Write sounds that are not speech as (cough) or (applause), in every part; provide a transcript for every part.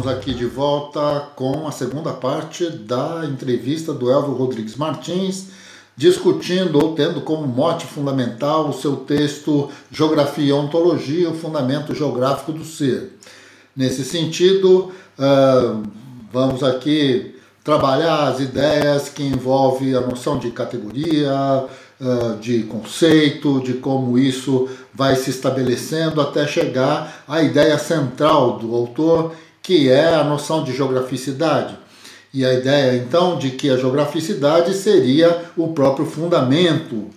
Estamos aqui de volta com a segunda parte da entrevista do Elvio Rodrigues Martins, discutindo ou tendo como mote fundamental o seu texto Geografia e Ontologia, o Fundamento Geográfico do Ser. Nesse sentido, vamos aqui trabalhar as ideias que envolvem a noção de categoria, de conceito, de como isso vai se estabelecendo até chegar à ideia central do autor, que é a noção de geograficidade. E a ideia então de que a geograficidade seria o próprio fundamento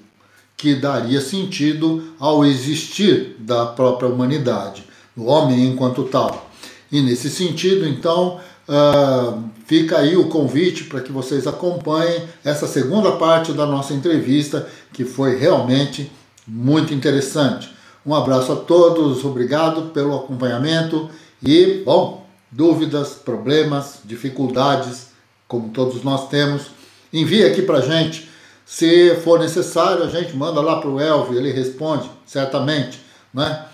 que daria sentido ao existir da própria humanidade, do homem enquanto tal. E nesse sentido, então, uh, fica aí o convite para que vocês acompanhem essa segunda parte da nossa entrevista, que foi realmente muito interessante. Um abraço a todos, obrigado pelo acompanhamento e, bom, dúvidas, problemas, dificuldades, como todos nós temos, envie aqui para a gente. Se for necessário, a gente manda lá para o Elvio, ele responde, certamente. Né?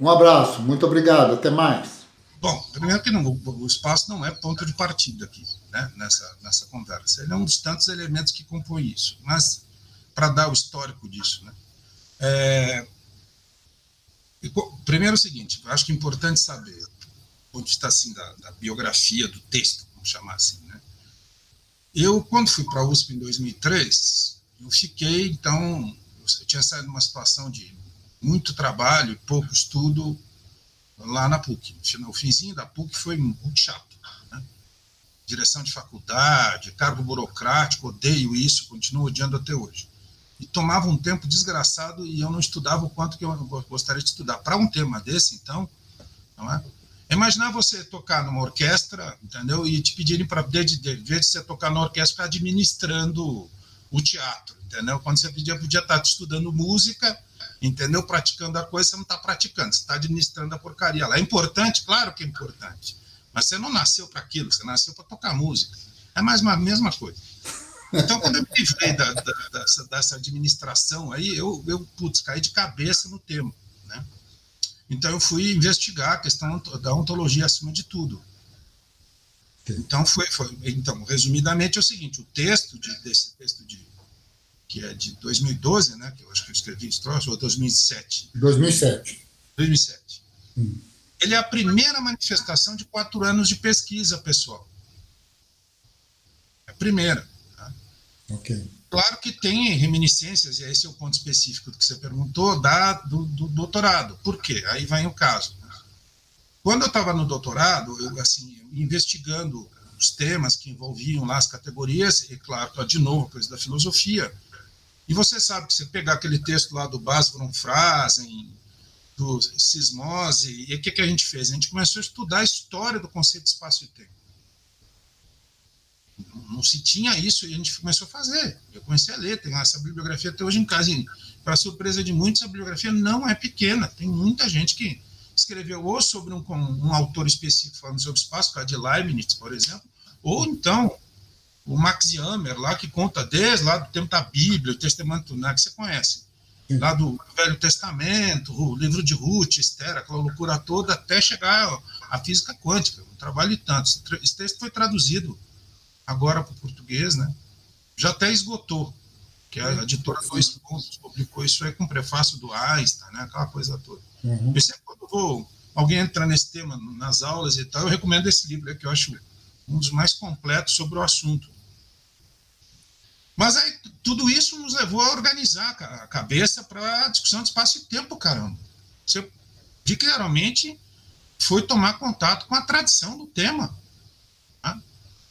Um abraço, muito obrigado, até mais. Bom, primeiro que não, o espaço não é ponto de partida aqui, né, nessa, nessa conversa. Ele é um dos tantos elementos que compõem isso. Mas, para dar o histórico disso, né, é, primeiro é o seguinte, acho que é importante saber, ponto de vista assim, da, da biografia do texto, vamos chamar assim, né? Eu, quando fui para a USP em 2003, eu fiquei, então, eu tinha saído de uma situação de muito trabalho e pouco estudo lá na PUC. O finzinho da PUC foi muito chato. Né? Direção de faculdade, cargo burocrático, odeio isso, continuo odiando até hoje e tomava um tempo desgraçado e eu não estudava o quanto que eu gostaria de estudar. Para um tema desse, então, não é? Imaginar você tocar numa orquestra, entendeu? E te pedirem para, de vez de você tocar na orquestra, administrando o teatro, entendeu? Quando você podia, podia estar tá estudando música, entendeu? Praticando a coisa, você não está praticando, você está administrando a porcaria lá. É importante? Claro que é importante. Mas você não nasceu para aquilo, você nasceu para tocar música. É mais uma mesma coisa. Então, quando eu me livrei da, da, dessa, dessa, administração aí, eu, eu, putz, caí de cabeça no tema? Então, eu fui investigar a questão da ontologia acima de tudo. Então, foi, foi, então, resumidamente, é o seguinte, o texto de, desse texto de, que é de 2012, né, que eu acho que eu escrevi esse troço, ou 2007? 2007. 2007. Hum. Ele é a primeira manifestação de quatro anos de pesquisa, pessoal. É a primeira. Okay. Claro que tem reminiscências, e esse é o ponto específico que você perguntou, da, do, do doutorado. Por quê? Aí vem o caso. Quando eu estava no doutorado, eu, assim, investigando os temas que envolviam lá as categorias, e claro, de novo, coisa da filosofia, e você sabe que você pegar aquele texto lá do Bas von Phrasen, do Sismose, e o que, que a gente fez? A gente começou a estudar a história do conceito de espaço e tempo não se tinha isso e a gente começou a fazer. Eu comecei a ler, tem essa bibliografia até hoje em casa. Para surpresa de muitos, a bibliografia não é pequena. Tem muita gente que escreveu ou sobre um, um autor específico falando sobre espaço, como de Leibniz, por exemplo, ou então o Max Jammer, lá que conta desde lá do tempo da Bíblia, o Testamento né, que você conhece, lá do Velho Testamento, o livro de Ruth, Esther, aquela loucura toda, até chegar à física quântica, um trabalho de tantos. Esse texto foi traduzido agora para o português, né? Já até esgotou, que a editora Dois Pontos publicou isso aí com prefácio do Einstein, né? Aquela coisa toda. Uhum. Eu sempre quando vou, alguém entrar nesse tema nas aulas e tal, eu recomendo esse livro que eu acho um dos mais completos sobre o assunto. Mas aí, tudo isso nos levou a organizar a cabeça para a discussão de espaço e tempo, caramba. Você, literalmente, foi tomar contato com a tradição do tema.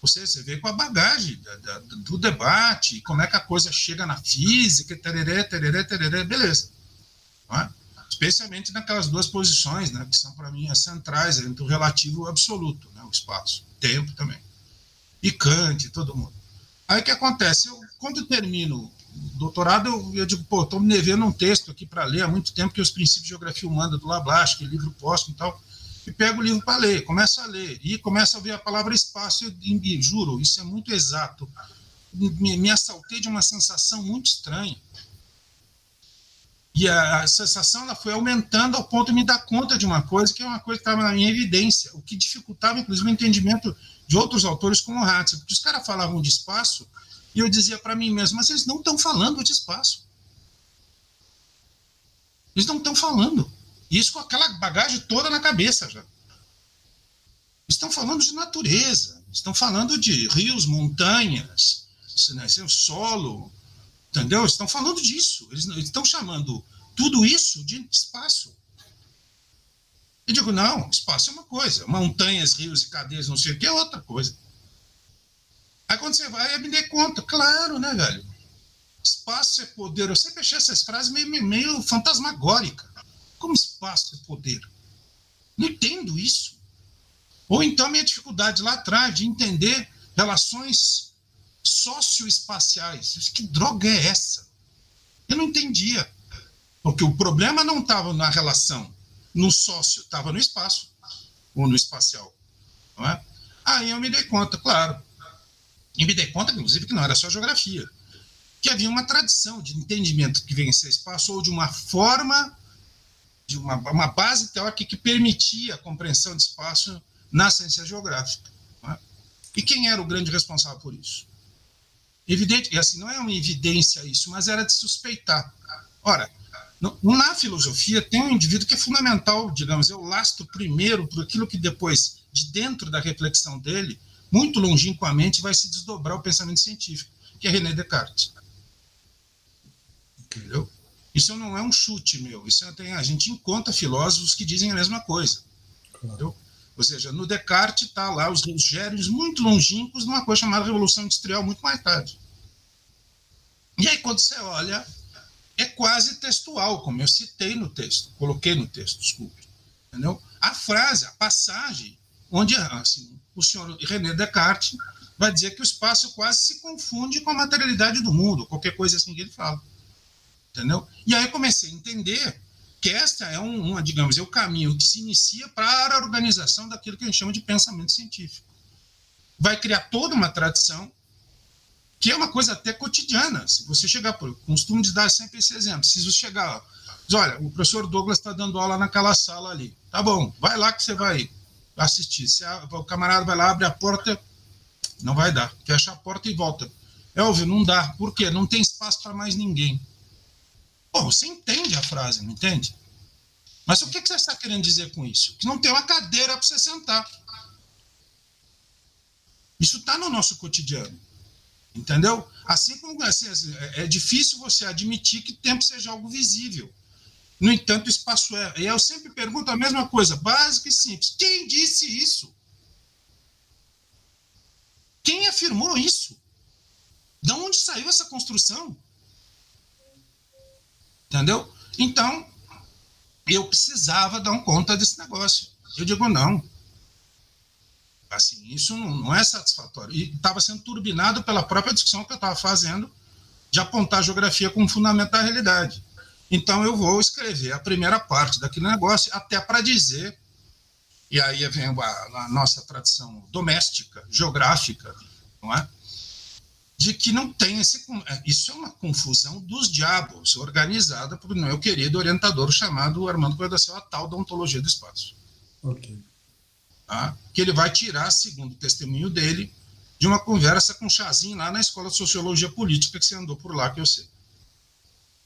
Você, você vê com a bagagem da, da, do debate, como é que a coisa chega na física, tereré, tereré, tereré, beleza. É? Especialmente naquelas duas posições, né, que são para mim as centrais entre o relativo e o absoluto, né, o espaço, tempo também. E Kant, todo mundo. Aí o que acontece? Eu, quando eu termino o doutorado, eu, eu digo, pô, estou me devendo um texto aqui para ler há muito tempo, que é os princípios de geografia humana do Lablache, que é livro póstumo e tal e pega o livro para ler, começa a ler, e começa a ver a palavra espaço, e, e juro, isso é muito exato. Me, me assaltei de uma sensação muito estranha. E a, a sensação ela foi aumentando ao ponto de me dar conta de uma coisa que é uma coisa que estava na minha evidência, o que dificultava, inclusive, o entendimento de outros autores como Hatz, porque os caras falavam de espaço e eu dizia para mim mesmo, mas eles não estão falando de espaço. Eles não estão falando. Isso com aquela bagagem toda na cabeça já. Estão falando de natureza, estão falando de rios, montanhas, né, solo, entendeu? Estão falando disso. Eles estão chamando tudo isso de espaço. Eu digo, não, espaço é uma coisa, montanhas, rios e cadeias, não sei o que, é outra coisa. Aí quando você vai, me dei conta, claro, né, velho? Espaço é poder. Eu sempre achei essas frases meio, meio fantasmagóricas. Como espaço é poder? Não entendo isso. Ou então minha dificuldade lá atrás de entender relações socioespaciais. Que droga é essa? Eu não entendia. Porque o problema não estava na relação, no sócio, estava no espaço, ou no espacial. Não é? Aí eu me dei conta, claro. E me dei conta, inclusive, que não era só geografia. Que havia uma tradição de entendimento que vencia espaço, ou de uma forma de uma, uma base teórica que permitia a compreensão de espaço na ciência geográfica. É? E quem era o grande responsável por isso? Evidente, e assim, não é uma evidência isso, mas era de suspeitar. Ora, na filosofia tem um indivíduo que é fundamental, digamos, eu lastro primeiro por aquilo que depois, de dentro da reflexão dele, muito longínquamente vai se desdobrar o pensamento científico, que é René Descartes. Entendeu? Isso não é um chute meu, isso é, tem, a gente encontra filósofos que dizem a mesma coisa. Claro. Ou seja, no Descartes está lá os gênios muito longínquos numa coisa chamada Revolução Industrial, muito mais tarde. E aí, quando você olha, é quase textual, como eu citei no texto, coloquei no texto, desculpe. Entendeu? A frase, a passagem, onde assim, o senhor René Descartes vai dizer que o espaço quase se confunde com a materialidade do mundo, qualquer coisa assim que ele fala entendeu? E aí comecei a entender que esta é um, uma, digamos, é o caminho que se inicia para a organização daquilo que a gente chama de pensamento científico. Vai criar toda uma tradição que é uma coisa até cotidiana. Se você chegar, por costumo de dar sempre esse exemplo, se você chegar, diz, olha, o professor Douglas está dando aula naquela sala ali, tá bom, vai lá que você vai assistir. Se a, o camarada vai lá, abre a porta, não vai dar, fecha a porta e volta. É óbvio, não dá. Por quê? Não tem espaço para mais ninguém. Pô, você entende a frase, não entende? Mas o que você está querendo dizer com isso? Que não tem uma cadeira para você sentar. Isso está no nosso cotidiano. Entendeu? Assim como assim, assim, é, é difícil você admitir que tempo seja algo visível. No entanto, o espaço é. E eu sempre pergunto a mesma coisa, básica e simples. Quem disse isso? Quem afirmou isso? De onde saiu essa construção? Entendeu? Então, eu precisava dar um conta desse negócio. Eu digo, não. Assim, isso não, não é satisfatório. E estava sendo turbinado pela própria discussão que eu estava fazendo de apontar a geografia como fundamento da realidade. Então, eu vou escrever a primeira parte daquele negócio, até para dizer, e aí vem a, a nossa tradição doméstica, geográfica, não é? De que não tem esse. É, isso é uma confusão dos diabos, organizada por meu querido orientador chamado Armando Cordacel, a tal da ontologia do espaço. Ok. Tá? Que ele vai tirar, segundo o testemunho dele, de uma conversa com o Chazinho lá na Escola de Sociologia Política, que você andou por lá, que eu sei.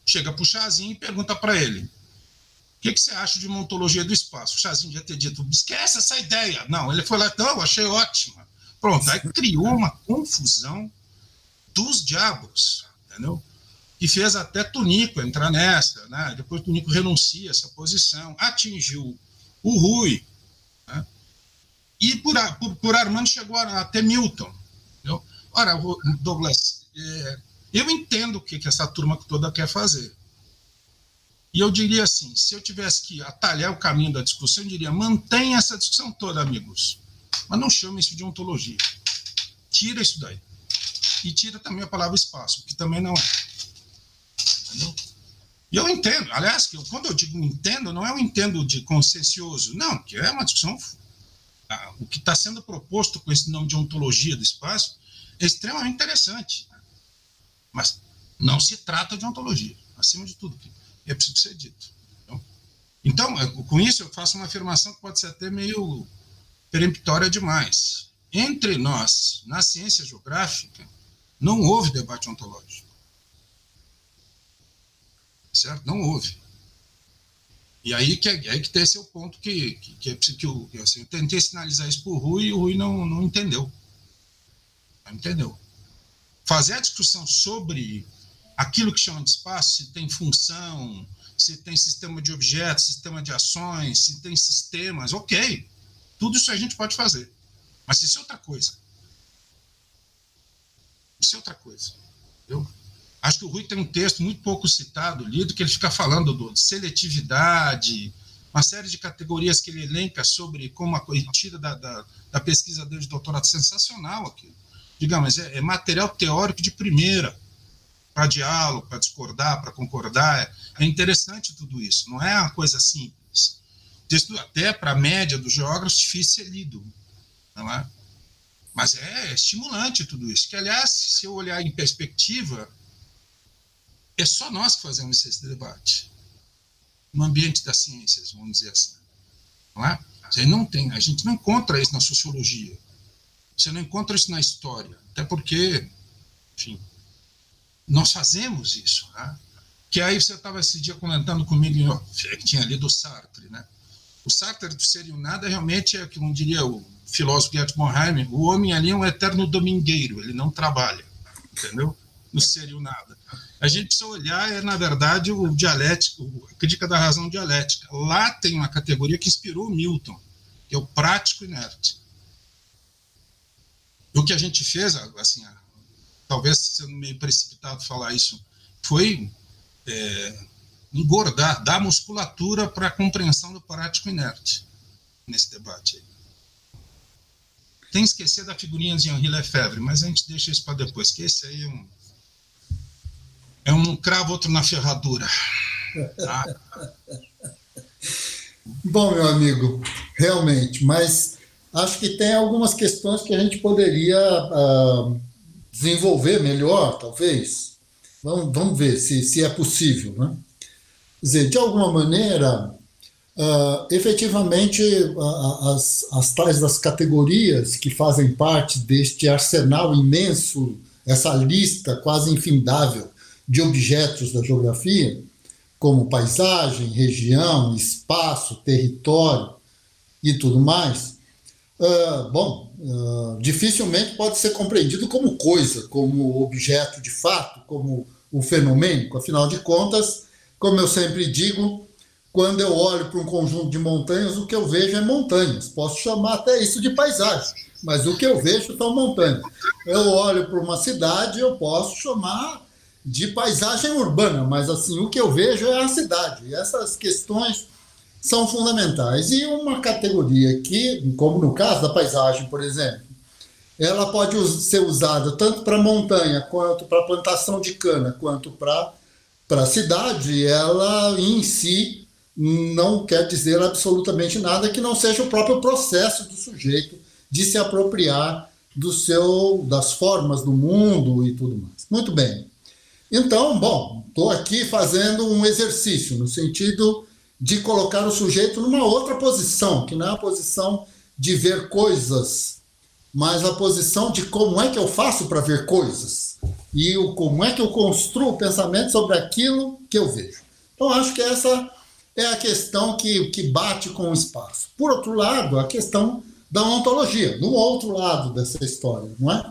Chega para o Chazinho e pergunta para ele: o que, que, você acha de uma ontologia do espaço? O Chazinho já ter dito: esquece essa ideia. Não, ele foi lá, não, achei ótima. Pronto, aí criou uma confusão dos diabos, entendeu? Que fez até Tunico entrar nessa, né? Depois Tunico renuncia essa posição, atingiu o Rui, né? e por, por, por, Armando chegou até Milton. Entendeu? Ora, Douglas, é, eu entendo o que, que essa turma toda quer fazer. E eu diria assim: se eu tivesse que atalhar o caminho da discussão, eu diria: mantenha essa discussão toda, amigos, mas não chame isso de ontologia. Tira isso daí e tira também a palavra espaço, que também não é. Entendeu? E eu entendo, aliás, que eu, quando eu digo entendo, não é um entendo de consciencioso, não, que é uma discussão. O que está sendo proposto com esse nome de ontologia do espaço é extremamente interessante. Mas não se trata de ontologia, acima de tudo. é preciso ser dito. Então, com isso, eu faço uma afirmação que pode ser até meio peremptória demais. Entre nós, na ciência geográfica, não houve debate ontológico. Certo? Não houve. E aí que, é, que tem esse o ponto que, que, que, é, que eu, assim, eu tentei sinalizar isso para o Rui e o Rui não, não entendeu. Não entendeu. Fazer a discussão sobre aquilo que chama de espaço, se tem função, se tem sistema de objetos, sistema de ações, se tem sistemas, ok. Tudo isso a gente pode fazer. Mas isso é outra coisa. Isso é outra coisa. Eu acho que o Rui tem um texto muito pouco citado, lido, que ele fica falando do, de seletividade, uma série de categorias que ele elenca sobre como a tira da, da, da pesquisa dele de doutorado sensacional aqui. Digamos, é, é material teórico de primeira para diálogo, para discordar, para concordar. É interessante tudo isso, não é uma coisa simples. Texto até para a média dos geógrafos difícil ser lido, não é? Mas é estimulante tudo isso. Que aliás, se eu olhar em perspectiva, é só nós que fazemos esse debate no ambiente das ciências, vamos dizer assim, não é? Você não tem, a gente não encontra isso na sociologia. Você não encontra isso na história, até porque, enfim, nós fazemos isso, né? Que aí você estava esse dia comentando comigo que tinha lido Sartre, né? O Sartre do Ser e o Nada realmente é, como diria o filósofo Gert Monheim, o homem ali é um eterno domingueiro, ele não trabalha, entendeu? No Ser e o Nada. A gente precisa olhar, é na verdade, o dialético, a crítica da razão dialética. Lá tem uma categoria que inspirou Milton, que é o prático inerte. O que a gente fez, assim, talvez sendo meio precipitado falar isso, foi é, engordar, dar musculatura para a compreensão do prático inerte nesse debate. Tem que esquecer da figurinha de Henri Lefebvre, mas a gente deixa isso para depois, que esse aí é um, é um cravo, outro na ferradura. Tá? (laughs) Bom, meu amigo, realmente, mas acho que tem algumas questões que a gente poderia uh, desenvolver melhor, talvez. Vamos, vamos ver se, se é possível. Né? Dizer, de alguma maneira, uh, efetivamente, uh, as, as tais das categorias que fazem parte deste arsenal imenso, essa lista quase infindável de objetos da geografia, como paisagem, região, espaço, território e tudo mais, uh, bom, uh, dificilmente pode ser compreendido como coisa, como objeto de fato, como o fenomênico. Afinal de contas, como eu sempre digo, quando eu olho para um conjunto de montanhas, o que eu vejo é montanhas. Posso chamar até isso de paisagem, mas o que eu vejo são montanhas. Eu olho para uma cidade, eu posso chamar de paisagem urbana, mas assim, o que eu vejo é a cidade. E essas questões são fundamentais. E uma categoria que, como no caso da paisagem, por exemplo, ela pode ser usada tanto para montanha, quanto para plantação de cana, quanto para a cidade, ela em si não quer dizer absolutamente nada que não seja o próprio processo do sujeito de se apropriar do seu das formas do mundo e tudo mais. Muito bem. Então, bom, estou aqui fazendo um exercício no sentido de colocar o sujeito numa outra posição, que não é a posição de ver coisas, mas a posição de como é que eu faço para ver coisas e o, como é que eu construo o pensamento sobre aquilo que eu vejo. Então, acho que essa é a questão que, que bate com o espaço. Por outro lado, a questão da ontologia, no outro lado dessa história, não é?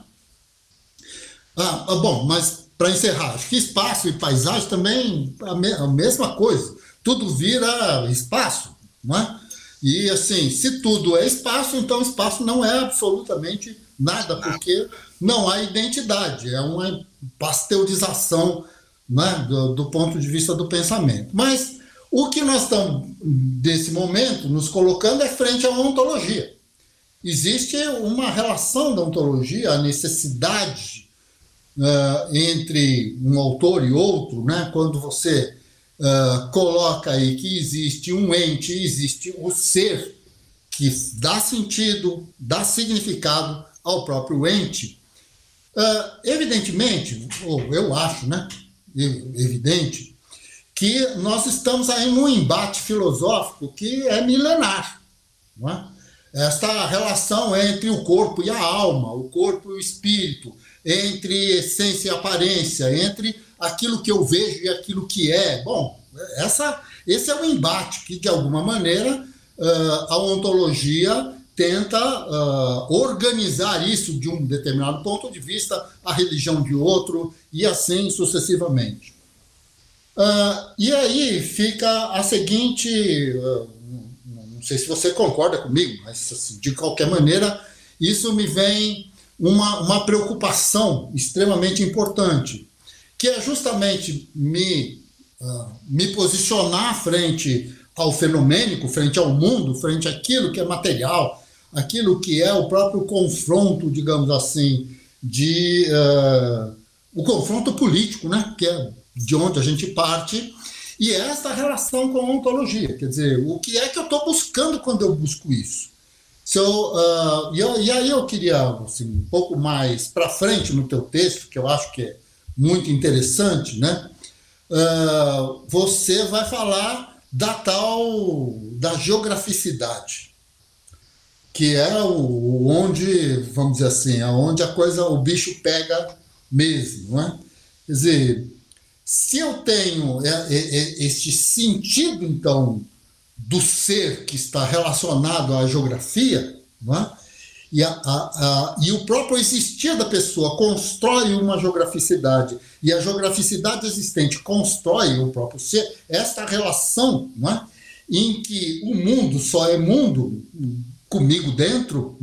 Ah, ah bom, mas para encerrar, acho que espaço e paisagem também a, me, a mesma coisa tudo vira espaço, não é? E assim, se tudo é espaço, então espaço não é absolutamente nada, porque não há identidade, é uma pasteurização né, do, do ponto de vista do pensamento. Mas o que nós estamos, nesse momento, nos colocando é frente à ontologia. Existe uma relação da ontologia, a necessidade uh, entre um autor e outro, né, quando você uh, coloca aí que existe um ente, existe o ser que dá sentido, dá significado ao próprio ente. Uh, evidentemente, ou eu acho, né, evidente, que nós estamos aí num embate filosófico que é milenar. Não é? Esta relação entre o corpo e a alma, o corpo e o espírito, entre essência e aparência, entre aquilo que eu vejo e aquilo que é. Bom, essa, esse é o embate que, de alguma maneira, uh, a ontologia tenta uh, organizar isso de um determinado ponto de vista, a religião de outro, e assim sucessivamente. Uh, e aí fica a seguinte: uh, não sei se você concorda comigo, mas assim, de qualquer maneira, isso me vem uma, uma preocupação extremamente importante, que é justamente me, uh, me posicionar frente ao fenomênico, frente ao mundo, frente àquilo que é material, aquilo que é o próprio confronto, digamos assim, de uh, o confronto político, né? Que é de onde a gente parte e é essa relação com a ontologia. Quer dizer, o que é que eu estou buscando quando eu busco isso? Eu, uh, eu, e aí eu queria assim, um pouco mais para frente no teu texto, que eu acho que é muito interessante, né? Uh, você vai falar da tal da geograficidade, que é o, onde, vamos dizer assim, aonde a coisa, o bicho pega mesmo, né? Quer dizer, se eu tenho é, é, é, este sentido, então, do ser que está relacionado à geografia, é? e, a, a, a, e o próprio existir da pessoa constrói uma geograficidade, e a geograficidade existente constrói o próprio ser, esta relação é? em que o mundo só é mundo comigo dentro,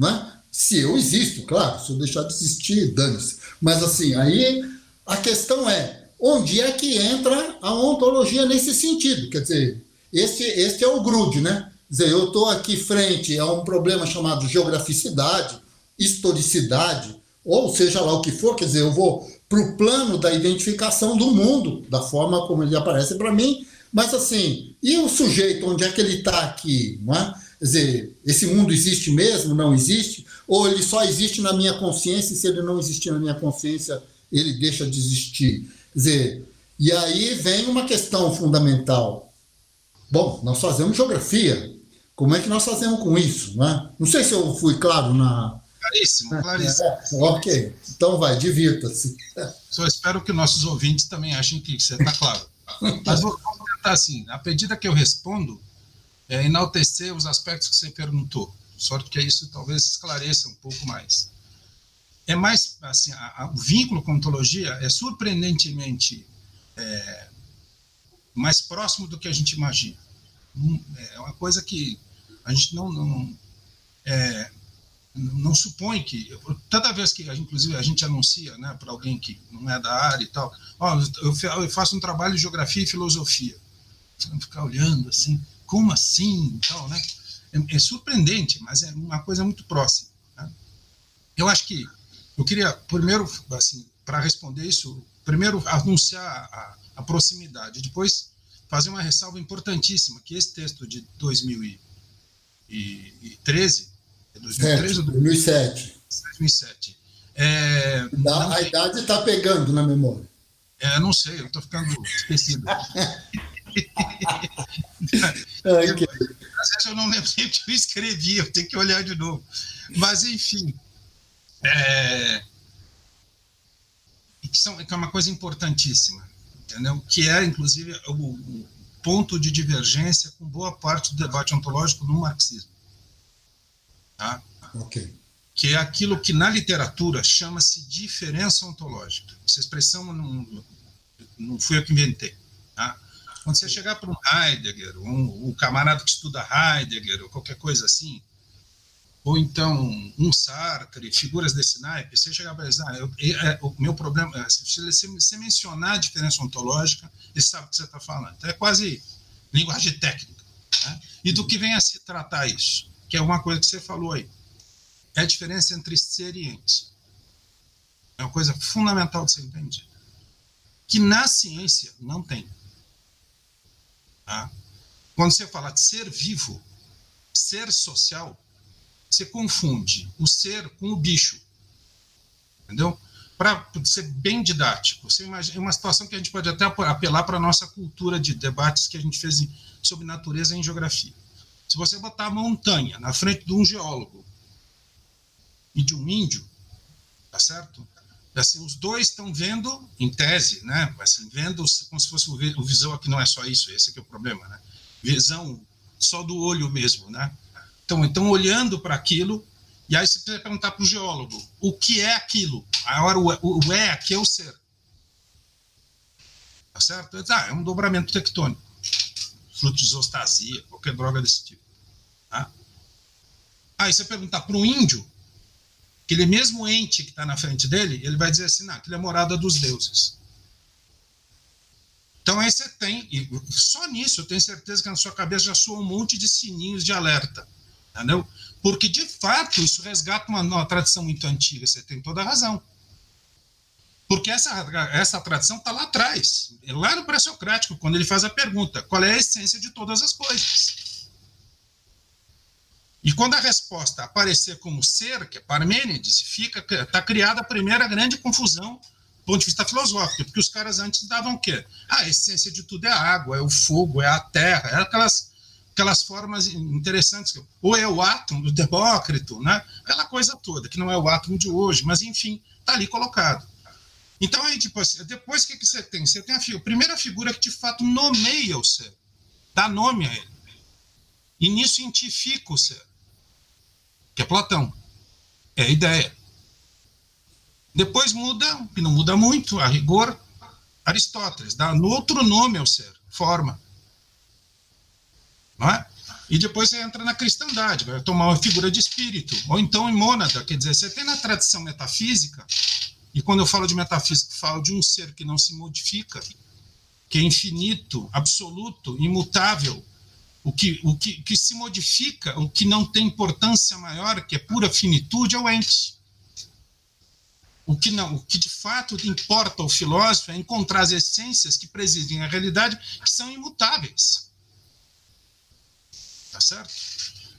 se eu existo, claro, se eu deixar de existir, dane-se. Mas assim, aí a questão é, onde é que entra a ontologia nesse sentido. Quer dizer, este, este é o grude, né? Quer dizer, eu estou aqui frente a um problema chamado geograficidade, historicidade, ou seja lá o que for, quer dizer, eu vou para o plano da identificação do mundo, da forma como ele aparece para mim, mas assim, e o sujeito, onde é que ele está aqui? Não é? Quer dizer, esse mundo existe mesmo, não existe? Ou ele só existe na minha consciência e se ele não existir na minha consciência, ele deixa de existir? Quer dizer, e aí vem uma questão fundamental. Bom, nós fazemos geografia. Como é que nós fazemos com isso? Né? Não sei se eu fui claro na. Claríssimo, é, claríssimo. É, ok, então vai, divirta-se. Só espero que nossos ouvintes também achem que você está claro. Mas vou tentar assim: à medida que eu respondo, é, enaltecer os aspectos que você perguntou. Sorte que isso talvez esclareça um pouco mais é mais assim, a, a, o vínculo com a ontologia é surpreendentemente é, mais próximo do que a gente imagina. Hum, é uma coisa que a gente não não, é, não supõe que toda vez que inclusive a gente anuncia, né, para alguém que não é da área e tal, ó, eu faço um trabalho de geografia e filosofia, ficar olhando assim, como assim, tal, né? É, é surpreendente, mas é uma coisa muito próxima. Né? Eu acho que eu queria, primeiro, assim, para responder isso, primeiro anunciar a, a, proximidade, depois fazer uma ressalva importantíssima, que esse texto de 2013, é 2013 ou 2007? 2007. É, a tem, idade está pegando na memória. É, não sei, eu estou ficando esquecido. (laughs) (laughs) Às vezes eu não lembro o que eu escrevi, eu tenho que olhar de novo. Mas, enfim, é, que, são, que é uma coisa importantíssima, entendeu? Que é, inclusive, o, o ponto de divergência com boa parte do debate ontológico no marxismo. Tá? Ok. Que é aquilo que na literatura chama-se diferença ontológica. Essa expressão não, não fui eu que inventei. Tá? Quando você chegar para um Heidegger, um, um camarada que estuda Heidegger, ou qualquer coisa assim, ou então um Sartre, figuras desse naipe, você chegar para dizer, ah, eu, é, o meu problema, é, se você mencionar a diferença ontológica, ele sabe o que você está falando. Então é quase linguagem técnica. Né? E do que vem a se tratar isso? Que é uma coisa que você falou aí. É a diferença entre ser e ente. É uma coisa fundamental de ser entendida. Que na ciência não tem. Tá? Quando você fala de ser vivo, ser social, você confunde o ser com o bicho. Entendeu? para ser bem didático, você imagina uma situação que a gente pode até apelar para a nossa cultura de debates que a gente fez sobre natureza em geografia. Se você botar a montanha na frente de um geólogo e de um índio, tá certo? Assim, os dois estão vendo, em tese, né? Assim, vendo como se fosse o visão aqui não é só isso, esse é o problema, né? Visão só do olho mesmo, né? Então, então olhando para aquilo, e aí você precisa perguntar para o geólogo o que é aquilo. Agora, o, o, o, é aqui é o ser. Tá certo? Ah, é um dobramento tectônico. Fruto de isostasia, qualquer droga desse tipo. Tá? Aí você perguntar para o índio, aquele mesmo ente que está na frente dele, ele vai dizer assim: não, aquilo é morada dos deuses. Então aí você tem, e só nisso eu tenho certeza que na sua cabeça já soa um monte de sininhos de alerta, entendeu? Porque de fato isso resgata uma, uma tradição muito antiga, você tem toda a razão. Porque essa, essa tradição está lá atrás, lá no pré-socrático, quando ele faz a pergunta: qual é a essência de todas as coisas? E quando a resposta aparecer como ser, que é Parmênides, fica está criada a primeira grande confusão do ponto de vista filosófico, porque os caras antes davam o quê? Ah, a essência de tudo é a água, é o fogo, é a terra, é aquelas, aquelas formas interessantes, ou é o átomo do Demócrito, né? aquela coisa toda, que não é o átomo de hoje, mas enfim, está ali colocado. Então, aí, tipo assim, depois o que, que você tem? Você tem a, a primeira figura que de fato nomeia o ser, dá nome a ele. E nisso identifica o ser, que é Platão. É a ideia. Depois muda, que não muda muito, a rigor, Aristóteles, dá outro nome ao ser, forma. Não é? E depois você entra na cristandade, vai tomar uma figura de espírito, ou então em mônada, quer dizer, você tem na tradição metafísica, e quando eu falo de metafísica, falo de um ser que não se modifica, que é infinito, absoluto, imutável, o que, o que, que se modifica, o que não tem importância maior, que é pura finitude, é o ente. O que não, o que de fato importa ao filósofo é encontrar as essências que presidem a realidade, que são imutáveis. Tá certo?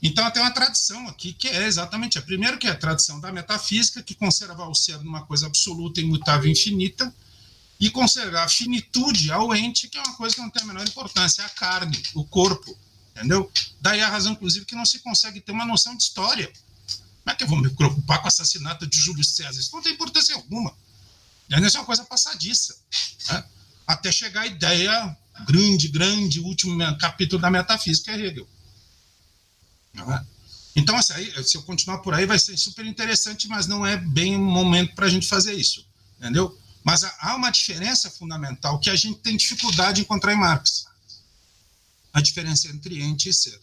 Então tem uma tradição aqui que é exatamente a primeira que é a tradição da metafísica, que conserva o ser numa coisa absoluta, imutável, infinita, e conservar a finitude ao ente, que é uma coisa que não tem a menor importância, é a carne, o corpo, entendeu? Daí a razão, inclusive, que não se consegue ter uma noção de história. Como é que eu vou me preocupar com o assassinato de Júlio César? Isso não tem importância alguma. Isso é uma coisa passadiça. Né? Até chegar a ideia grande, grande, último capítulo da metafísica é Hegel. É? Então, assim, se eu continuar por aí, vai ser super interessante, mas não é bem o momento para a gente fazer isso. Entendeu? Mas há uma diferença fundamental que a gente tem dificuldade em encontrar em Marx. A diferença entre ente e ser.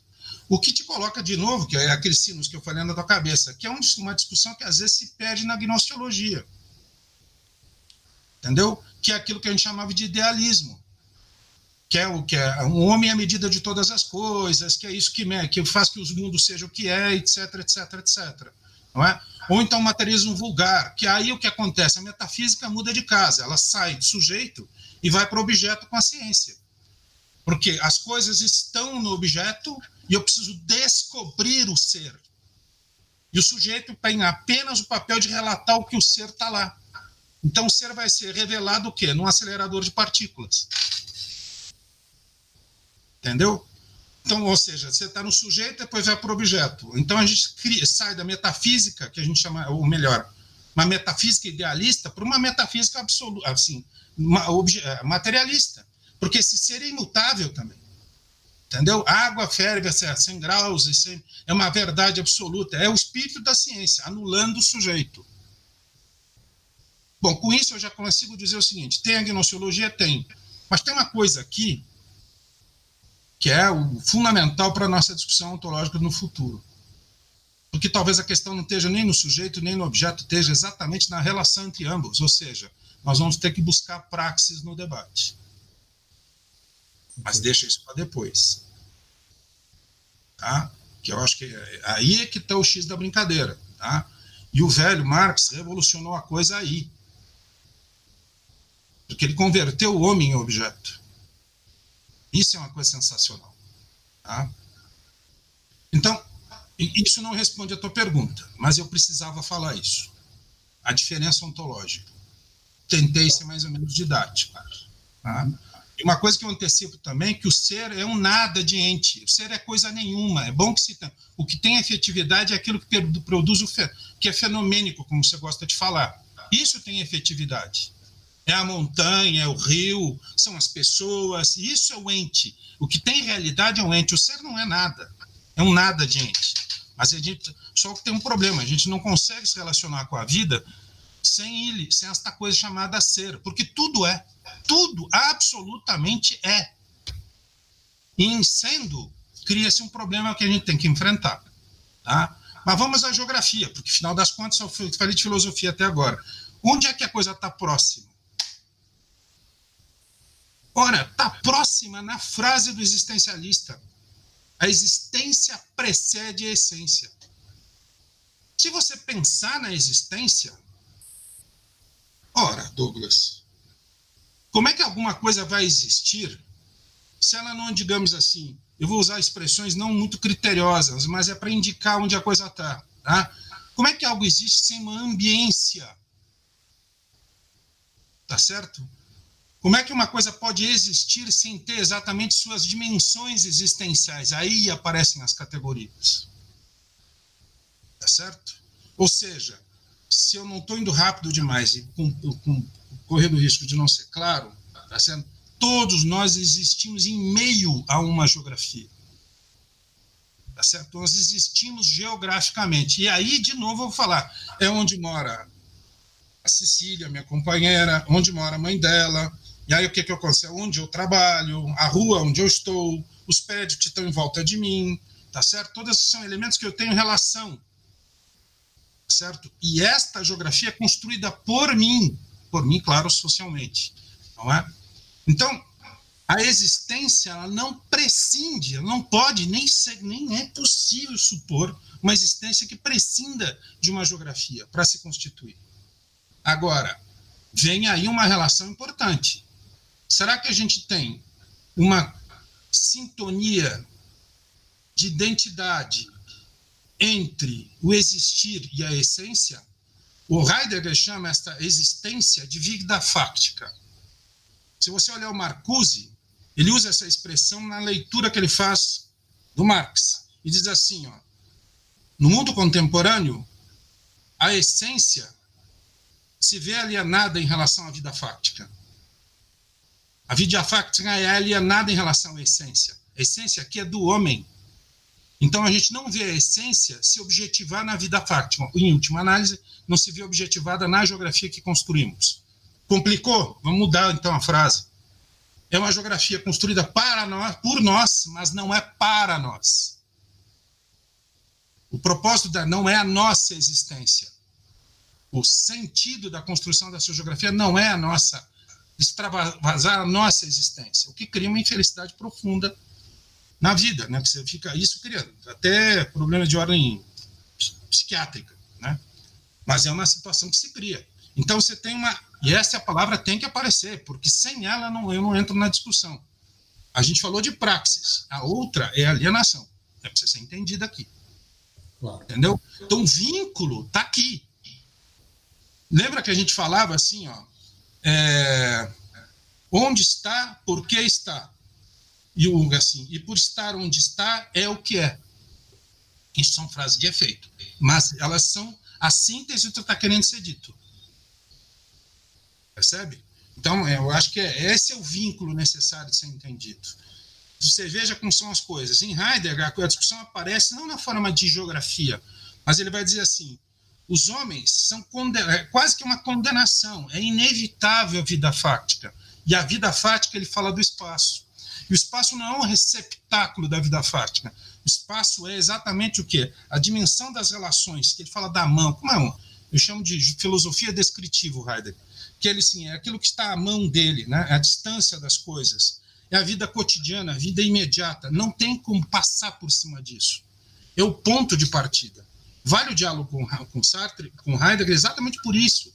O que te coloca de novo, que é aqueles sinos que eu falei na tua cabeça, que é uma discussão que às vezes se perde na gnostiologia. Entendeu? Que é aquilo que a gente chamava de idealismo. Que é o que é um homem à medida de todas as coisas, que é isso que, que faz que os mundos sejam o que é, etc, etc, etc. Não é? Ou então materialismo vulgar, que aí o que acontece? A metafísica muda de casa, ela sai do sujeito e vai para o objeto com a ciência. Porque as coisas estão no objeto e eu preciso descobrir o ser. E o sujeito tem apenas o papel de relatar o que o ser está lá. Então o ser vai ser revelado o quê? Num acelerador de partículas. Entendeu? Então, ou seja, você está no sujeito, depois vai para o objeto. Então a gente cria, sai da metafísica, que a gente chama, ou melhor, uma metafísica idealista, para uma metafísica absoluta, assim, uma, materialista. Porque esse ser é imutável também. Entendeu? Água ferve a 100 graus, é uma verdade absoluta. É o espírito da ciência, anulando o sujeito. Bom, com isso eu já consigo dizer o seguinte: tem a gnostiologia? Tem. Mas tem uma coisa aqui que é o fundamental para a nossa discussão ontológica no futuro. Porque talvez a questão não esteja nem no sujeito, nem no objeto, esteja exatamente na relação entre ambos. Ou seja, nós vamos ter que buscar praxis no debate. Mas deixa isso para depois. Tá? Que eu acho que é, aí é que está o X da brincadeira. Tá? E o velho Marx revolucionou a coisa aí. Porque ele converteu o homem em objeto. Isso é uma coisa sensacional. Tá? Então, isso não responde a tua pergunta, mas eu precisava falar isso. A diferença ontológica. tentei ser mais ou menos didático. Tá? E uma coisa que eu antecipo também é que o ser é um nada de ente. O ser é coisa nenhuma. É bom que se tem. O que tem efetividade é aquilo que produz o que é fenomênico, como você gosta de falar. Isso tem efetividade. É a montanha, é o rio, são as pessoas. Isso é o ente. O que tem realidade é o ente. O ser não é nada. É um nada de ente. Mas a gente, só que tem um problema. A gente não consegue se relacionar com a vida sem ele, sem esta coisa chamada ser, porque tudo é, tudo absolutamente é. E em sendo, cria-se um problema que a gente tem que enfrentar, tá? Mas vamos à geografia, porque final das contas eu falei de filosofia até agora. Onde é que a coisa está próxima? Ora, está próxima na frase do existencialista. A existência precede a essência. Se você pensar na existência, Ora, Douglas, como é que alguma coisa vai existir se ela não, digamos assim, eu vou usar expressões não muito criteriosas, mas é para indicar onde a coisa está. Tá? Como é que algo existe sem uma ambiência? Tá certo? Como é que uma coisa pode existir sem ter exatamente suas dimensões existenciais? Aí aparecem as categorias. Tá certo? Ou seja, se eu não estou indo rápido demais e com, com, correndo o risco de não ser claro, tá sendo, todos nós existimos em meio a uma geografia. Tá certo? Nós existimos geograficamente. E aí, de novo, eu vou falar: é onde mora a Cecília, minha companheira, onde mora a mãe dela. E aí, o que, que acontece? É onde eu trabalho, a rua onde eu estou, os prédios que estão em volta de mim, tá certo? Todos esses são elementos que eu tenho relação certo? E esta geografia é construída por mim, por mim, claro, socialmente, não é? Então, a existência ela não prescinde, não pode nem ser, nem é possível supor uma existência que prescinda de uma geografia para se constituir. Agora, vem aí uma relação importante. Será que a gente tem uma sintonia de identidade entre o existir e a essência, o Heidegger chama esta existência de vida fáctica. Se você olhar o Marcuse, ele usa essa expressão na leitura que ele faz do Marx e diz assim, ó, no mundo contemporâneo, a essência se vê alienada em relação à vida fáctica. A vida fáctica é alienada em relação à essência. A essência aqui é do homem, então, a gente não vê a essência se objetivar na vida fáctica. Em última análise, não se vê objetivada na geografia que construímos. Complicou? Vamos mudar então a frase. É uma geografia construída para nós, por nós, mas não é para nós. O propósito da, não é a nossa existência. O sentido da construção dessa geografia não é a nossa extravasar a nossa existência, o que cria uma infelicidade profunda na vida, né? Que você fica isso criando até problema de ordem psiquiátrica, né? Mas é uma situação que se cria. Então você tem uma e essa palavra tem que aparecer, porque sem ela não, eu não entro na discussão. A gente falou de praxis, a outra é alienação. É para ser entendida aqui. Claro. Entendeu? Então, o vínculo está aqui. Lembra que a gente falava assim, ó, é, onde está, por que está? E, o, assim, e por estar onde está, é o que é. Isso são frases de efeito. Mas elas são a síntese do que está querendo ser dito. Percebe? Então, é, eu acho que é, esse é o vínculo necessário de ser entendido. Você veja como são as coisas. Em Heidegger, a discussão aparece não na forma de geografia, mas ele vai dizer assim: os homens são é quase que uma condenação, é inevitável a vida fática. E a vida fática, ele fala do espaço. E o espaço não é um receptáculo da vida fática. O espaço é exatamente o quê? A dimensão das relações, que ele fala da mão. Como é um? Eu chamo de filosofia descritiva, Heidegger. Que ele, sim, é aquilo que está à mão dele, né? É a distância das coisas. É a vida cotidiana, a vida imediata. Não tem como passar por cima disso. É o ponto de partida. Vale o diálogo com, com Sartre, com Heidegger, exatamente por isso.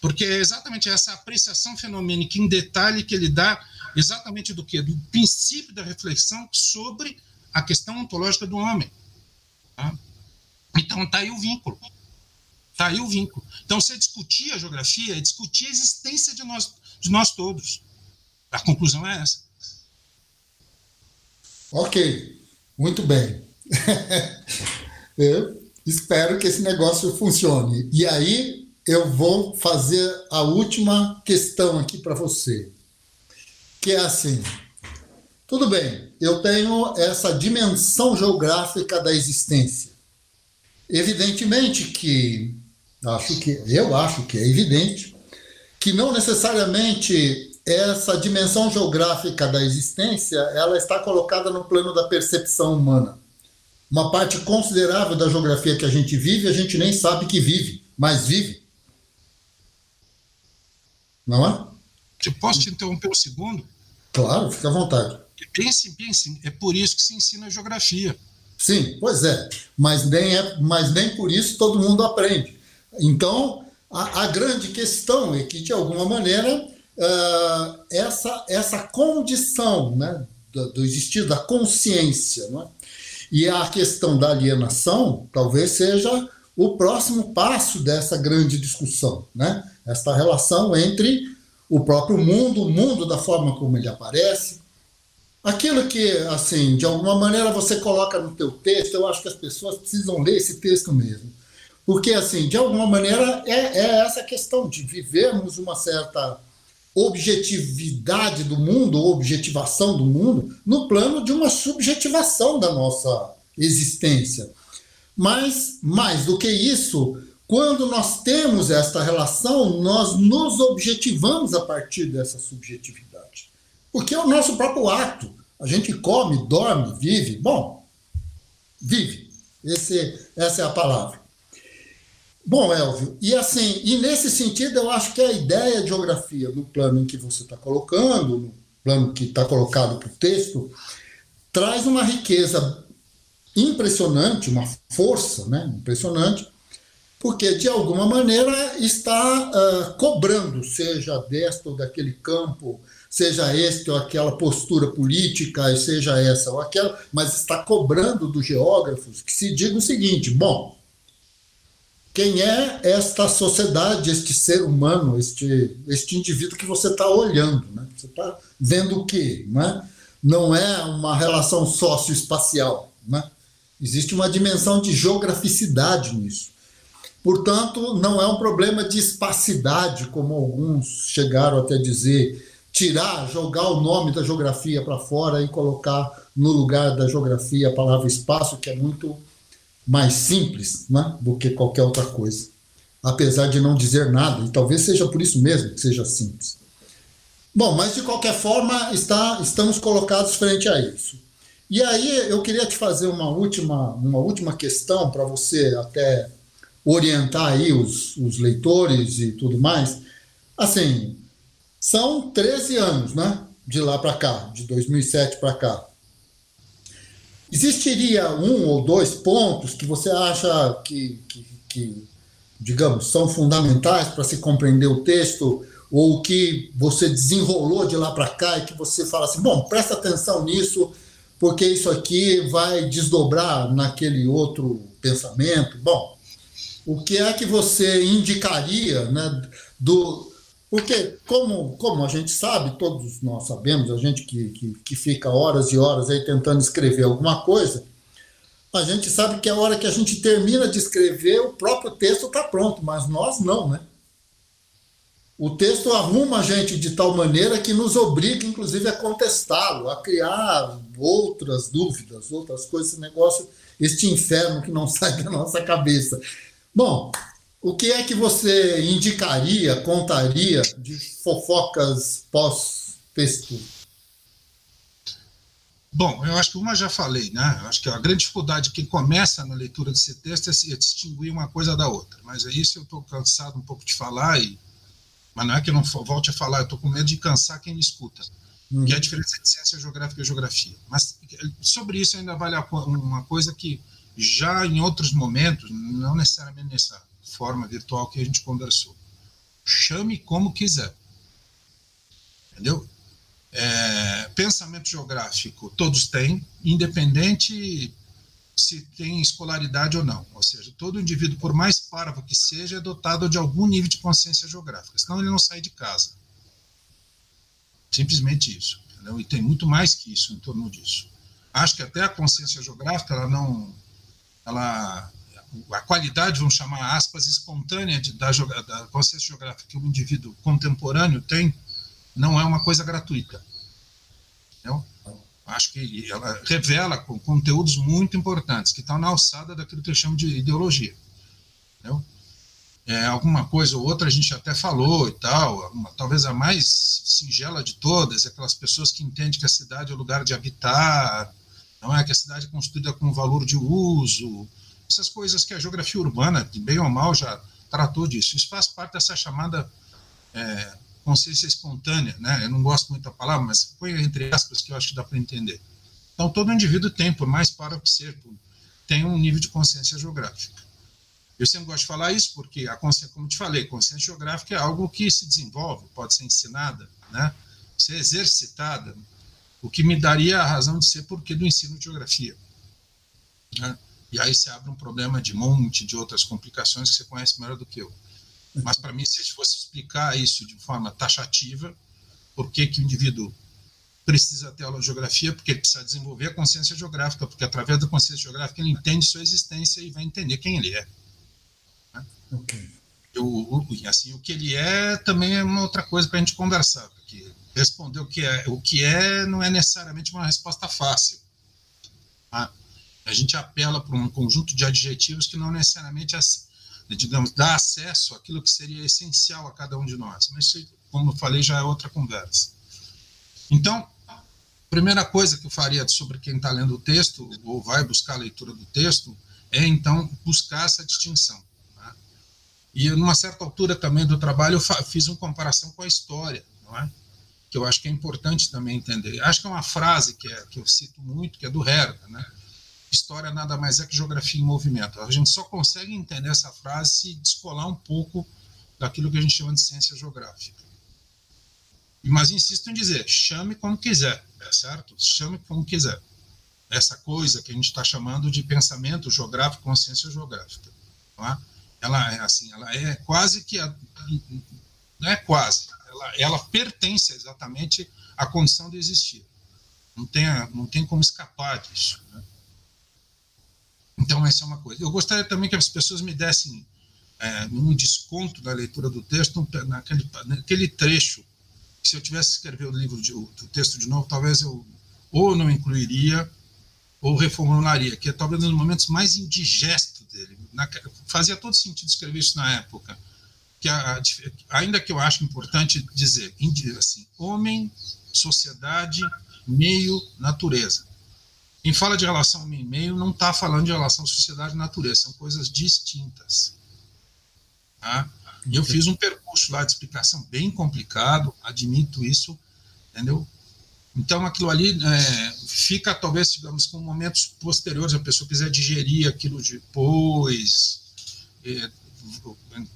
Porque é exatamente essa apreciação fenomênica em detalhe que ele dá exatamente do que? Do princípio da reflexão sobre a questão ontológica do homem. Tá? Então está aí o vínculo. Está aí o vínculo. Então, você discutir a geografia é discutir a existência de nós, de nós todos. A conclusão é essa. Ok, muito bem. (laughs) eu espero que esse negócio funcione. E aí eu vou fazer a última questão aqui para você, que é assim. Tudo bem, eu tenho essa dimensão geográfica da existência. Evidentemente que acho que eu acho que é evidente que não necessariamente essa dimensão geográfica da existência ela está colocada no plano da percepção humana. Uma parte considerável da geografia que a gente vive, a gente nem sabe que vive, mas vive. Não é? Eu posso te interromper um segundo? Claro, fica à vontade. Pense, pense, é por isso que se ensina geografia. Sim, pois é. Mas nem, é, mas nem por isso todo mundo aprende. Então, a, a grande questão é que, de alguma maneira, uh, essa, essa condição né, do, do existir da consciência né, e a questão da alienação talvez seja o próximo passo dessa grande discussão, né? Esta relação entre o próprio mundo, o mundo da forma como ele aparece, aquilo que, assim, de alguma maneira você coloca no teu texto, eu acho que as pessoas precisam ler esse texto mesmo. Porque, assim, de alguma maneira, é, é essa questão de vivermos uma certa objetividade do mundo, objetivação do mundo, no plano de uma subjetivação da nossa existência. Mas, mais do que isso, quando nós temos esta relação, nós nos objetivamos a partir dessa subjetividade. Porque é o nosso próprio ato. A gente come, dorme, vive. Bom, vive. Esse, essa é a palavra. Bom, Elvio, e assim, e nesse sentido eu acho que a ideia de geografia no plano em que você está colocando, no plano que está colocado para o texto, traz uma riqueza impressionante, uma força né, impressionante, porque de alguma maneira está uh, cobrando, seja desta ou daquele campo, seja este ou aquela postura política, seja essa ou aquela, mas está cobrando dos geógrafos que se diga o seguinte: bom, quem é esta sociedade, este ser humano, este, este indivíduo que você está olhando. Né? Você está vendo o quê? Né? Não é uma relação socioespacial. Né? Existe uma dimensão de geograficidade nisso. Portanto, não é um problema de espacidade, como alguns chegaram até dizer, tirar, jogar o nome da geografia para fora e colocar no lugar da geografia a palavra espaço, que é muito mais simples né, do que qualquer outra coisa, apesar de não dizer nada, e talvez seja por isso mesmo que seja simples. Bom, mas de qualquer forma, está, estamos colocados frente a isso. E aí eu queria te fazer uma última, uma última questão para você até orientar aí os, os leitores e tudo mais. Assim, são 13 anos, né? De lá para cá, de 2007 para cá. Existiria um ou dois pontos que você acha que, que, que digamos, são fundamentais para se compreender o texto, ou que você desenrolou de lá para cá e que você fala assim: bom, presta atenção nisso, porque isso aqui vai desdobrar naquele outro pensamento. Bom, o que é que você indicaria né, do, porque, como, como a gente sabe, todos nós sabemos, a gente que, que, que fica horas e horas aí tentando escrever alguma coisa, a gente sabe que a hora que a gente termina de escrever, o próprio texto está pronto, mas nós não, né? O texto arruma a gente de tal maneira que nos obriga, inclusive, a contestá-lo, a criar outras dúvidas, outras coisas, esse negócio, este inferno que não (laughs) sai da nossa cabeça. Bom, o que é que você indicaria, contaria de fofocas pós-texto? Bom, eu acho que uma já falei, né? Eu acho que a grande dificuldade de quem começa na leitura desse texto é distinguir uma coisa da outra. Mas é isso eu estou cansado um pouco de falar, e... mas não é que eu não volte a falar, eu estou com medo de cansar quem me escuta. Uhum. Que é a diferença entre ciência geográfica e geografia. Mas sobre isso ainda vale uma coisa que já em outros momentos, não necessariamente nessa forma virtual que a gente conversou. Chame como quiser. Entendeu? É, pensamento geográfico todos têm, independente se tem escolaridade ou não. Ou seja, todo indivíduo, por mais parvo que seja, é dotado de algum nível de consciência geográfica, senão ele não sai de casa. Simplesmente isso. Entendeu? E tem muito mais que isso em torno disso. Acho que até a consciência geográfica, ela não. Ela, a qualidade, vamos chamar aspas, espontânea de, da, da consciência geográfica que o indivíduo contemporâneo tem, não é uma coisa gratuita. Entendeu? acho que ela revela conteúdos muito importantes, que estão na alçada daquilo que eu chamo de ideologia. Entendeu? É, alguma coisa ou outra a gente até falou e tal, uma, talvez a mais singela de todas, é aquelas pessoas que entendem que a cidade é o lugar de habitar, não é que a cidade é construída com valor de uso, essas coisas que a geografia urbana, de bem ou mal, já tratou disso. Isso faz parte dessa chamada é, consciência espontânea, né? Eu não gosto muito da palavra, mas põe entre aspas que eu acho que dá para entender. Então, todo indivíduo tem, por mais para que seja, tem um nível de consciência geográfica. Eu sempre gosto de falar isso porque a consciência, como te falei, consciência geográfica é algo que se desenvolve, pode ser ensinada, né? Ser exercitada, o que me daria a razão de ser porque do ensino de geografia. Né? E aí se abre um problema de monte de outras complicações que você conhece melhor do que eu. Mas, para mim, se fosse explicar isso de forma taxativa, por que, que o indivíduo precisa ter aula de geografia? Porque ele precisa desenvolver a consciência geográfica, porque através da consciência geográfica ele entende sua existência e vai entender quem ele é. Né? Okay. O, assim, o que ele é também é uma outra coisa para a gente conversar, porque responder o que é, o que é não é necessariamente uma resposta fácil. Tá? A gente apela para um conjunto de adjetivos que não necessariamente digamos, dar acesso àquilo que seria essencial a cada um de nós. Mas, como eu falei, já é outra conversa. Então, a primeira coisa que eu faria sobre quem está lendo o texto, ou vai buscar a leitura do texto, é, então, buscar essa distinção. Tá? E, numa certa altura também do trabalho, eu fiz uma comparação com a história, não é? que eu acho que é importante também entender. Acho que é uma frase que, é, que eu cito muito, que é do Herder, né? História nada mais é que geografia em movimento. A gente só consegue entender essa frase se descolar um pouco daquilo que a gente chama de ciência geográfica. Mas insisto em dizer, chame como quiser, é certo? Chame como quiser. Essa coisa que a gente está chamando de pensamento geográfico, consciência geográfica. É? Ela é assim, ela é quase que, a, não é quase, ela, ela pertence exatamente à condição de existir. Não tem, não tem como escapar disso. Né? Então, essa é uma coisa. Eu gostaria também que as pessoas me dessem é, um desconto da leitura do texto naquele, naquele trecho. Se eu tivesse que escrever o livro de, o, texto de novo, talvez eu ou não incluiria ou reformularia, que é talvez um dos momentos mais indigestos dele. Na, fazia todo sentido escrever isso na época. Que a, ainda que eu acho importante dizer assim, homem, sociedade, meio, natureza quem fala de relação homem-meio não está falando de relação sociedade-natureza, são coisas distintas. Tá? E eu fiz um percurso lá de explicação bem complicado, admito isso, entendeu? Então, aquilo ali é, fica, talvez, digamos, com momentos posteriores, a pessoa quiser digerir aquilo depois, é,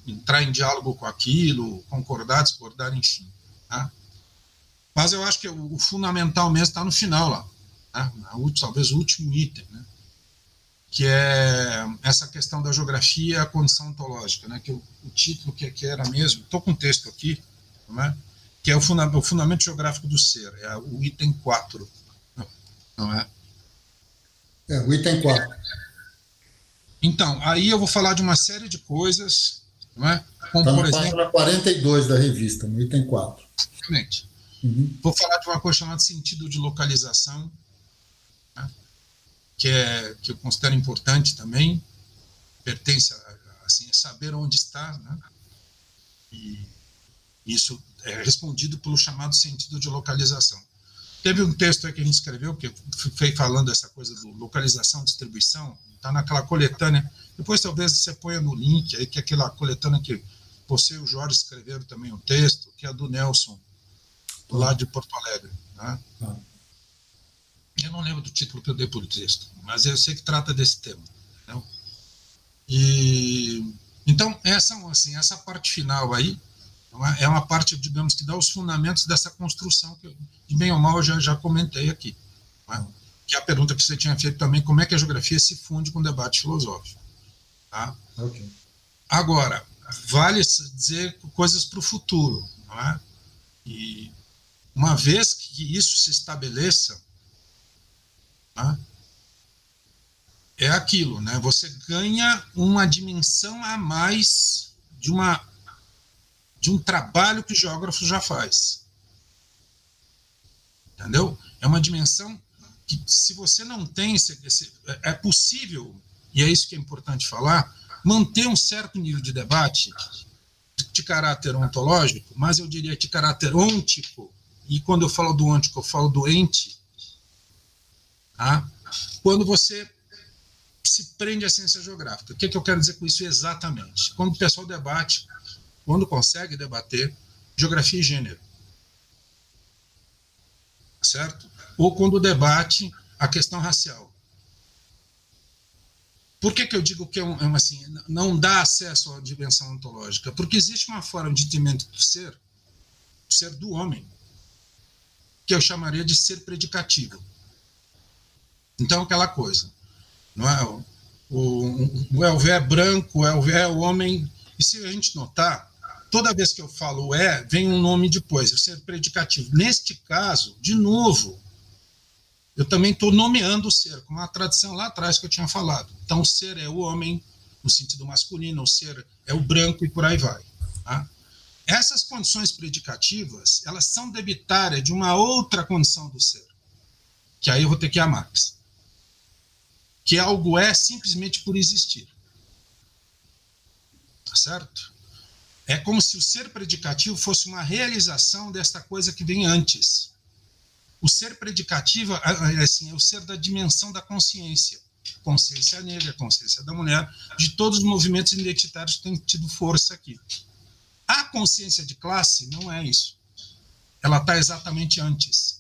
entrar em diálogo com aquilo, concordar, discordar, enfim. Tá? Mas eu acho que o, fundamental mesmo está no final lá né? talvez o último item, né? que é essa questão da geografia e a condição ontológica, né? que o, o título que, que, era mesmo, estou com o texto aqui, é? que é o, funda o, fundamento geográfico do ser, é o item 4, não é? É, o item 4. Então, aí eu vou falar de uma série de coisas, não é? Como, Está na exemplo, página 42 da revista, no item 4. Exatamente. Uhum. Vou falar de uma coisa chamada sentido de localização, que, é, que eu considero importante também, pertence a, assim, a saber onde está, né? e isso é respondido pelo chamado sentido de localização. Teve um texto que a gente escreveu, que foi falando essa coisa do localização, distribuição, está naquela coletânea, depois talvez você ponha no link aí, que é aquela coletânea que você e o Jorge escreveram também um texto, que é do Nelson, lá de Porto Alegre. Né? Ah. Eu não lembro do título que eu dei por texto, mas eu sei que trata desse tema. Né? E então essa assim essa parte final aí é uma parte digamos que dá os fundamentos dessa construção que de bem ou mal eu já já comentei aqui. Né? que é a pergunta que você tinha feito também, como é que a geografia se funde com o debate filosófico. Tá? Okay. Agora, vale dizer coisas para o futuro. Não é? E uma vez que isso se estabeleça, né, é aquilo, né? Você ganha uma dimensão a mais de uma de um trabalho que o geógrafo já faz. Entendeu? É uma dimensão que, se você não tem, é possível, e é isso que é importante falar, manter um certo nível de debate de caráter ontológico, mas eu diria de caráter ôntico, e quando eu falo do ôntico, eu falo do ente, tá? quando você se prende à ciência geográfica. O que, é que eu quero dizer com isso exatamente? Quando o pessoal debate, quando consegue debater geografia e gênero, certo? Ou quando debate a questão racial. Por que, que eu digo que é, um, é assim, não dá acesso à dimensão ontológica? Porque existe uma forma de entendimento do ser, do ser do homem, que eu chamaria de ser predicativo. Então, aquela coisa, não é? O, o, o Elvé é branco, o Elvé é o homem, e se a gente notar, toda vez que eu falo é, vem um nome depois, o ser predicativo. Neste caso, de novo, eu também estou nomeando o ser, com uma tradição lá atrás que eu tinha falado. Então, o ser é o homem, no sentido masculino, o ser é o branco e por aí vai. Tá? Essas condições predicativas, elas são debitárias de uma outra condição do ser, que aí eu vou ter que ir a Marx. Que algo é simplesmente por existir. Tá certo? É como se o ser predicativo fosse uma realização desta coisa que vem antes o ser predicativo assim, é o ser da dimensão da consciência. Consciência negra, consciência da mulher, de todos os movimentos identitários que têm tido força aqui. A consciência de classe não é isso. Ela está exatamente antes.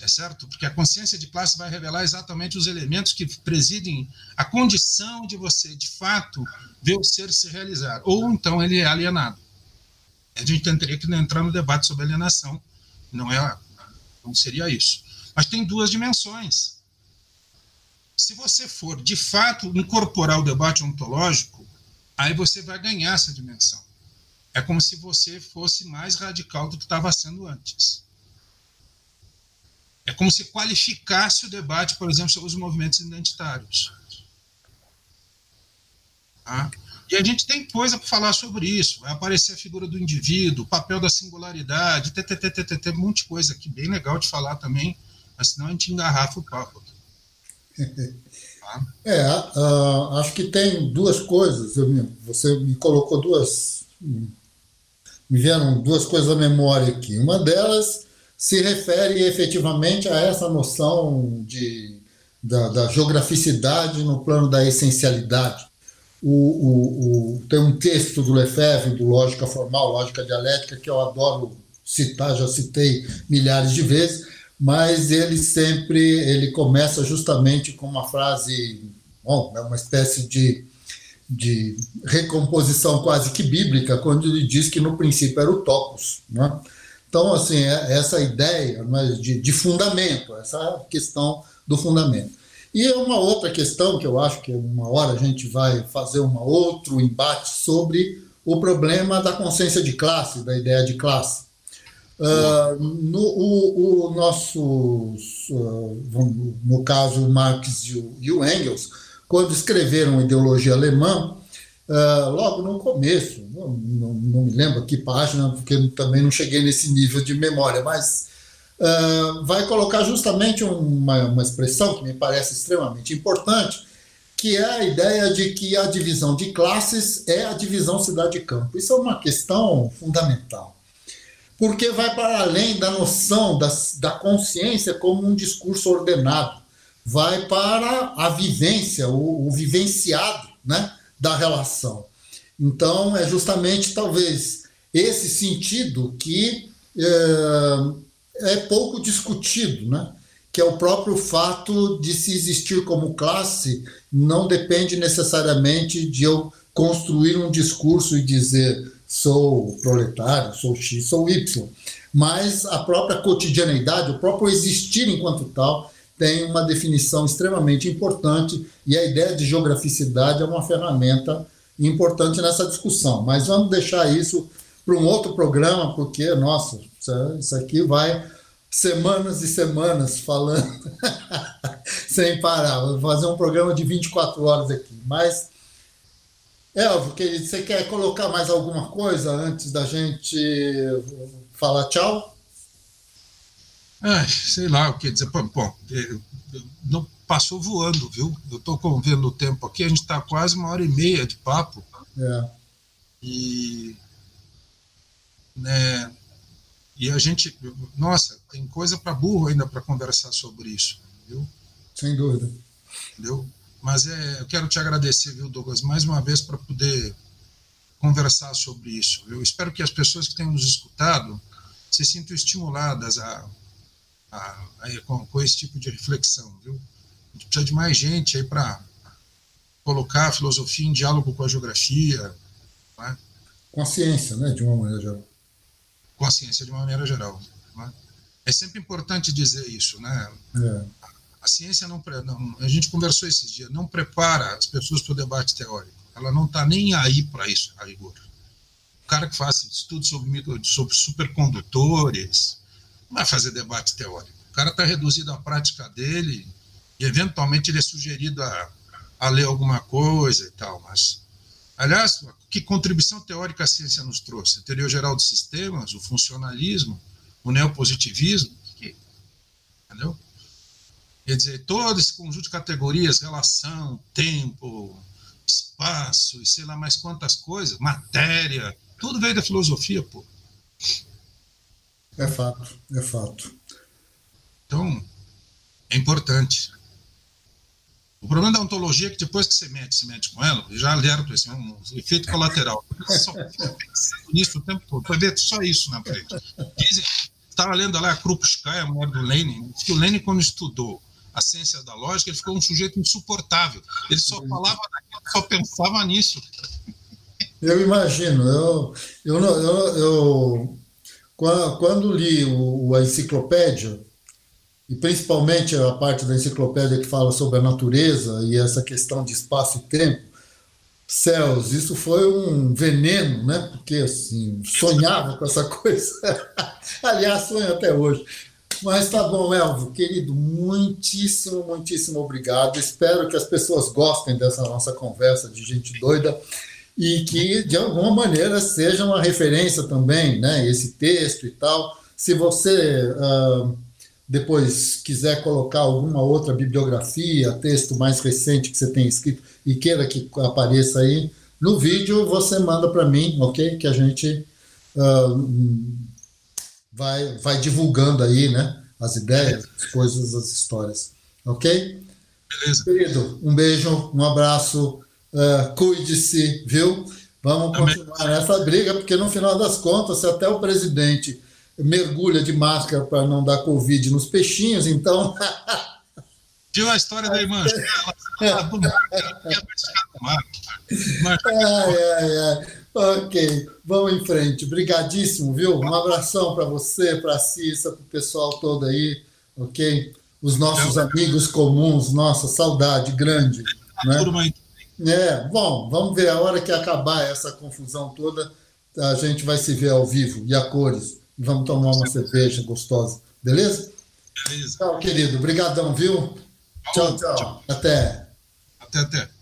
É certo? Porque a consciência de classe vai revelar exatamente os elementos que presidem a condição de você, de fato, ver o ser se realizar. Ou então ele é alienado. A gente teria que entrar no debate sobre alienação. Não é não seria isso. Mas tem duas dimensões. Se você for, de fato, incorporar o debate ontológico, aí você vai ganhar essa dimensão. É como se você fosse mais radical do que estava sendo antes. É como se qualificasse o debate, por exemplo, sobre os movimentos identitários. Tá? E a gente tem coisa para falar sobre isso. Vai aparecer a figura do indivíduo, o papel da singularidade, tem um monte de coisa aqui bem legal de falar também, mas senão a gente engarrafa o papo. Tá? (laughs) É, uh, acho que tem duas coisas. Eu, você me colocou duas. Me vieram duas coisas à memória aqui. Uma delas se refere efetivamente a essa noção de, da, da geograficidade no plano da essencialidade o, o, o, tem um texto do Lefebvre, do Lógica Formal, Lógica Dialética, que eu adoro citar, já citei milhares de vezes, mas ele sempre ele começa justamente com uma frase, bom, é uma espécie de, de recomposição quase que bíblica, quando ele diz que no princípio era o topos. Né? Então, assim, é essa ideia né, de, de fundamento, essa questão do fundamento. E uma outra questão que eu acho que uma hora a gente vai fazer um outro embate sobre o problema da consciência de classe, da ideia de classe. Uh, no o, o nossos, uh, no caso Marx e o, Engels, quando escreveram Ideologia Alemã, uh, logo no começo, não, não, não, me lembro que página, porque também não cheguei nesse nível de memória, mas uh, vai colocar justamente uma, uma expressão que me parece extremamente importante, que é a ideia de que a divisão de classes é a divisão cidade-campo. Isso é uma questão fundamental, porque vai para além da noção da, da consciência como um discurso ordenado, vai para a vivência, o, o vivenciado né, da relação. Então, é justamente talvez esse sentido que é, é pouco discutido, né? que é o próprio fato de se existir como classe não depende necessariamente de eu construir um discurso e dizer sou proletário, sou X, sou Y, mas a própria cotidianeidade, o próprio existir enquanto tal, tem uma definição extremamente importante e a ideia de geograficidade é uma ferramenta importante nessa discussão. Mas vamos deixar isso para um outro programa, porque, nossa, isso aqui vai semanas e semanas falando (laughs) sem parar. Vou fazer um programa de 24 horas aqui. Mas, Elvio, querido, você quer colocar mais alguma coisa antes da gente falar tchau? Ai, sei lá o que dizer. Bom, é, não passou voando, viu? Eu estou vendo o tempo aqui, a gente está quase uma hora e meia de papo. É. E, né, e a gente, nossa, tem coisa para burro ainda para conversar sobre isso, viu? Sem dúvida. Entendeu? Mas é, eu quero te agradecer, viu, Douglas, mais uma vez para poder conversar sobre isso. Eu espero que as pessoas que tenham nos escutado se sintam estimuladas a a, a, com, com, esse tipo de reflexão, viu? A gente precisa de mais gente aí para colocar a filosofia em diálogo com a geografia, né? com a ciência, né, de uma maneira geral. Com a ciência de uma maneira geral. Né? É sempre importante dizer isso, né? É. A ciência não, não, a gente conversou esses dias, não prepara as pessoas para o debate teórico. Ela não está nem aí para isso, a rigor. O cara que faz estudos sobre, sobre supercondutores, vai fazer debate teórico. O cara está reduzido à prática dele e, eventualmente, ele é sugerido a, a ler alguma coisa e tal. Mas, aliás, que contribuição teórica a ciência nos trouxe? A teoria geral dos sistemas, o funcionalismo, o neopositivismo, que, entendeu? Quer dizer, todo esse conjunto de categorias, relação, tempo, espaço e sei lá mais quantas coisas, matéria, tudo veio da filosofia, pô. É fato, é fato. Então, é importante. O problema da ontologia é que depois que você mete, se mete com ela, já alerta esse um efeito colateral. Só pensando (laughs) nisso o tempo todo. Vai ver só isso na frente. Dizem, estava lendo lá a Krupskaya, a mulher do Lenin, que o Lenin, quando estudou a ciência da lógica, ele ficou um sujeito insuportável. Ele só falava daquilo, só pensava nisso. Eu imagino. Eu, eu, eu, eu quando li o, a enciclopédia, e principalmente a parte da enciclopédia que fala sobre a natureza e essa questão de espaço e tempo, céus, isso foi um veneno, né? Porque assim, sonhava com essa (laughs) coisa. Aliás, sonho até hoje. Mas tá bom, Elvio, querido, muitíssimo, muitíssimo obrigado. Espero que as pessoas gostem dessa nossa conversa de gente doida e que, de alguma maneira, seja uma referência também, né, esse texto e tal. Se você uh, depois quiser colocar alguma outra bibliografia, texto mais recente que você tenha escrito e queira que apareça aí no vídeo, você manda para mim, ok? Que a gente uh, vai, vai divulgando aí, né? As ideias, as coisas, as histórias, ok? Beleza. Querido, um beijo, um abraço Uh, Cuide-se, viu? Vamos continuar nessa briga, porque no final das contas, se até o presidente mergulha de máscara para não dar Covid nos peixinhos, então. Viu a história da irmã? (laughs) ai, ai, ai. Ok, vamos em frente. Obrigadíssimo, viu? Um abração para você, para a Cissa, para o pessoal todo aí, ok? Os nossos amigos comuns, nossa, saudade grande. Né? É, bom, vamos ver. A hora que acabar essa confusão toda, a gente vai se ver ao vivo e a cores. E vamos tomar uma cerveja gostosa. Beleza? Beleza. Tchau, querido. Obrigadão, viu? Tchau, tchau. Até. Até, até.